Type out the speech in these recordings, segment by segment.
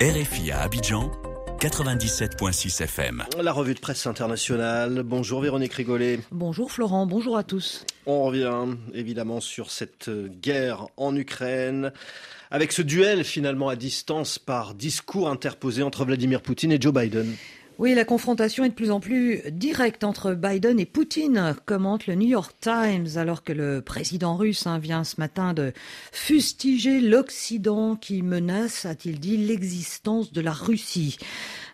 RFI à Abidjan, 97.6 FM. La revue de presse internationale. Bonjour Véronique Rigolet. Bonjour Florent, bonjour à tous. On revient évidemment sur cette guerre en Ukraine, avec ce duel finalement à distance par discours interposé entre Vladimir Poutine et Joe Biden. Oui, la confrontation est de plus en plus directe entre Biden et Poutine, commente le New York Times, alors que le président russe hein, vient ce matin de fustiger l'Occident qui menace, a-t-il dit, l'existence de la Russie.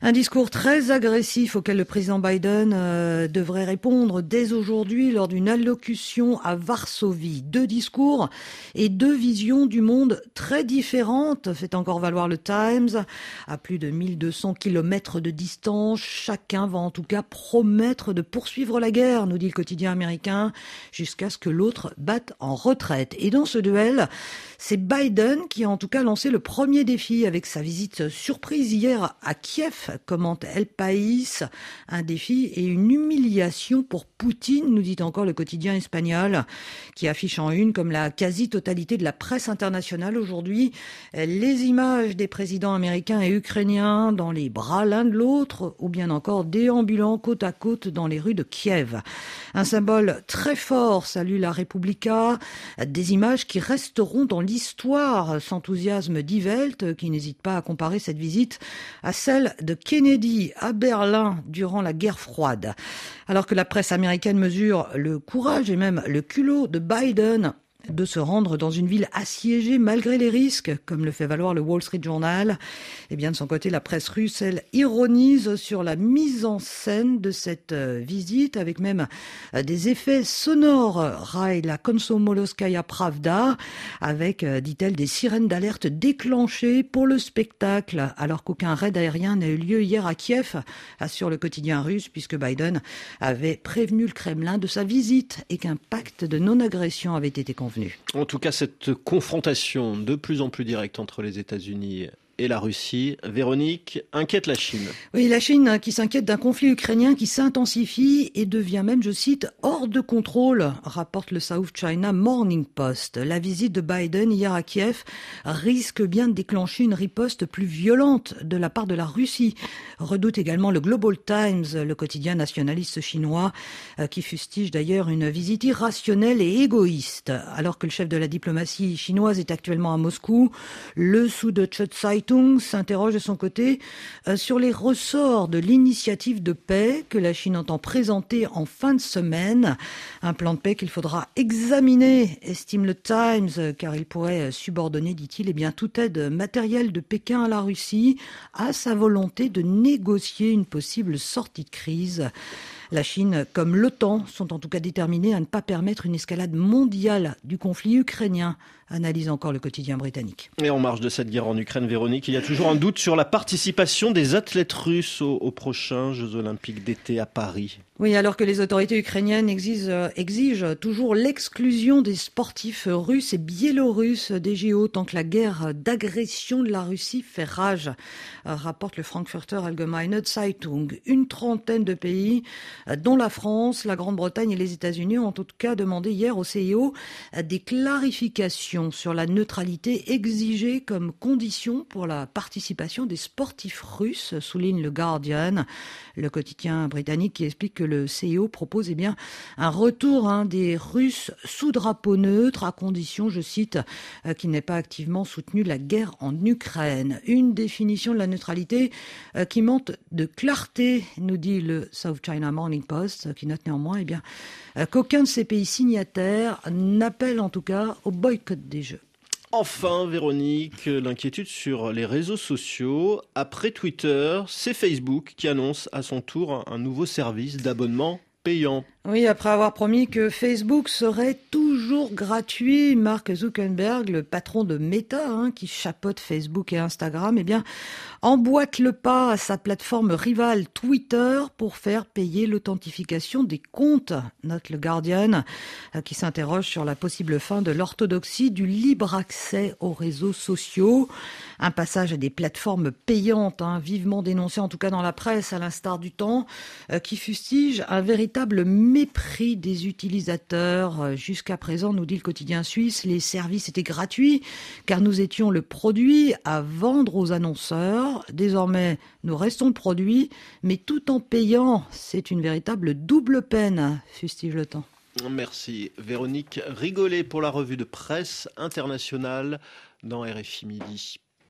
Un discours très agressif auquel le président Biden euh, devrait répondre dès aujourd'hui lors d'une allocution à Varsovie. Deux discours et deux visions du monde très différentes, fait encore valoir le Times. À plus de 1200 kilomètres de distance, chacun va en tout cas promettre de poursuivre la guerre, nous dit le quotidien américain, jusqu'à ce que l'autre batte en retraite. Et dans ce duel, c'est Biden qui a en tout cas lancé le premier défi avec sa visite surprise hier à Kiev commente El País, un défi et une humiliation pour Poutine, nous dit encore le quotidien espagnol, qui affiche en une, comme la quasi-totalité de la presse internationale aujourd'hui, les images des présidents américains et ukrainiens dans les bras l'un de l'autre, ou bien encore déambulant côte à côte dans les rues de Kiev. Un symbole très fort salue la Republica, des images qui resteront dans l'histoire, s'enthousiasme d'Ivelt, qui n'hésite pas à comparer cette visite à celle de Kennedy à Berlin durant la guerre froide. Alors que la presse américaine mesure le courage et même le culot de Biden de se rendre dans une ville assiégée malgré les risques, comme le fait valoir le Wall Street Journal. Et eh bien de son côté, la presse russe, elle ironise sur la mise en scène de cette euh, visite, avec même euh, des effets sonores. Rail la Konsomoloskaya Pravda, avec, euh, dit-elle, des sirènes d'alerte déclenchées pour le spectacle, alors qu'aucun raid aérien n'a eu lieu hier à Kiev, assure le quotidien russe, puisque Biden avait prévenu le Kremlin de sa visite et qu'un pacte de non-agression avait été En tout cas, cette confrontation de plus en plus directe entre les États-Unis et la Russie. Véronique inquiète la Chine. Oui, la Chine qui s'inquiète d'un conflit ukrainien qui s'intensifie et devient même, je cite, hors de contrôle, rapporte le South China Morning Post. La visite de Biden hier à Kiev risque bien de déclencher une riposte plus violente de la part de la Russie. Redoute également le Global Times, le quotidien nationaliste chinois, euh, qui fustige d'ailleurs une visite irrationnelle et égoïste. Alors que le chef de la diplomatie chinoise est actuellement à Moscou, le Süddeutsche Zeitung s'interroge de son côté euh, sur les ressorts de l'initiative de paix que la Chine entend présenter en fin de semaine. Un plan de paix qu'il faudra examiner, estime le Times, car il pourrait subordonner, dit-il, eh bien, toute aide matérielle de Pékin à la Russie à sa volonté de négocier une possible sortie de crise. La Chine, comme l'OTAN, sont en tout cas déterminés à ne pas permettre une escalade mondiale du conflit ukrainien, analyse encore le quotidien britannique. Et en marge de cette guerre en Ukraine, Véronique, il y a toujours un doute sur la participation des athlètes russes aux, prochains Jeux olympiques d'été à Paris. Oui, alors que les autorités ukrainiennes exigent, exigent toujours l'exclusion des sportifs russes et biélorusses des JO tant que la guerre d'agression de la Russie fait rage, rapporte le Frankfurter Allgemeine Zeitung. Une trentaine de pays dont la France, la Grande-Bretagne et les États-Unis ont en tout cas demandé hier au CIO des clarifications sur la neutralité exigée comme condition pour la participation des sportifs russes, souligne le Guardian, le quotidien britannique qui explique que le CIO propose eh bien, un retour hein, des Russes sous drapeau neutre à condition, je cite, euh, qu'ils pas activement soutenu la guerre en Ukraine. Une définition de la neutralité euh, qui manque de clarté, nous dit le South China Morning Post, qui note néanmoins eh euh, qu'aucun de ces pays signataires n'appelle en tout cas au boycott des Jeux. Enfin, Véronique, l'inquiétude sur les réseaux sociaux. Après Twitter, c'est Facebook qui annonce à son tour un nouveau service d'abonnement payant. Oui, après avoir promis que Facebook serait toujours gratuit, Mark Zuckerberg, le patron de Meta, hein, qui chapeaute Facebook et Instagram, eh bien, emboîte le pas à sa plateforme rivale Twitter pour faire payer l'authentification des comptes, note le Guardian, euh, qui s'interroge sur la possible fin de l'orthodoxie du libre accès aux réseaux sociaux. Un passage à des plateformes payantes, hein, vivement dénoncé en tout cas dans la presse, à l'instar du temps, euh, qui fustige un véritable mépris des utilisateurs. Jusqu'à présent, nous dit le quotidien suisse, les services étaient gratuits car nous étions le produit à vendre aux annonceurs. Désormais, nous restons le produit, mais tout en payant. C'est une véritable double peine, fustige le temps. Merci. Véronique Rigolet pour la revue de presse internationale dans RFI Midi.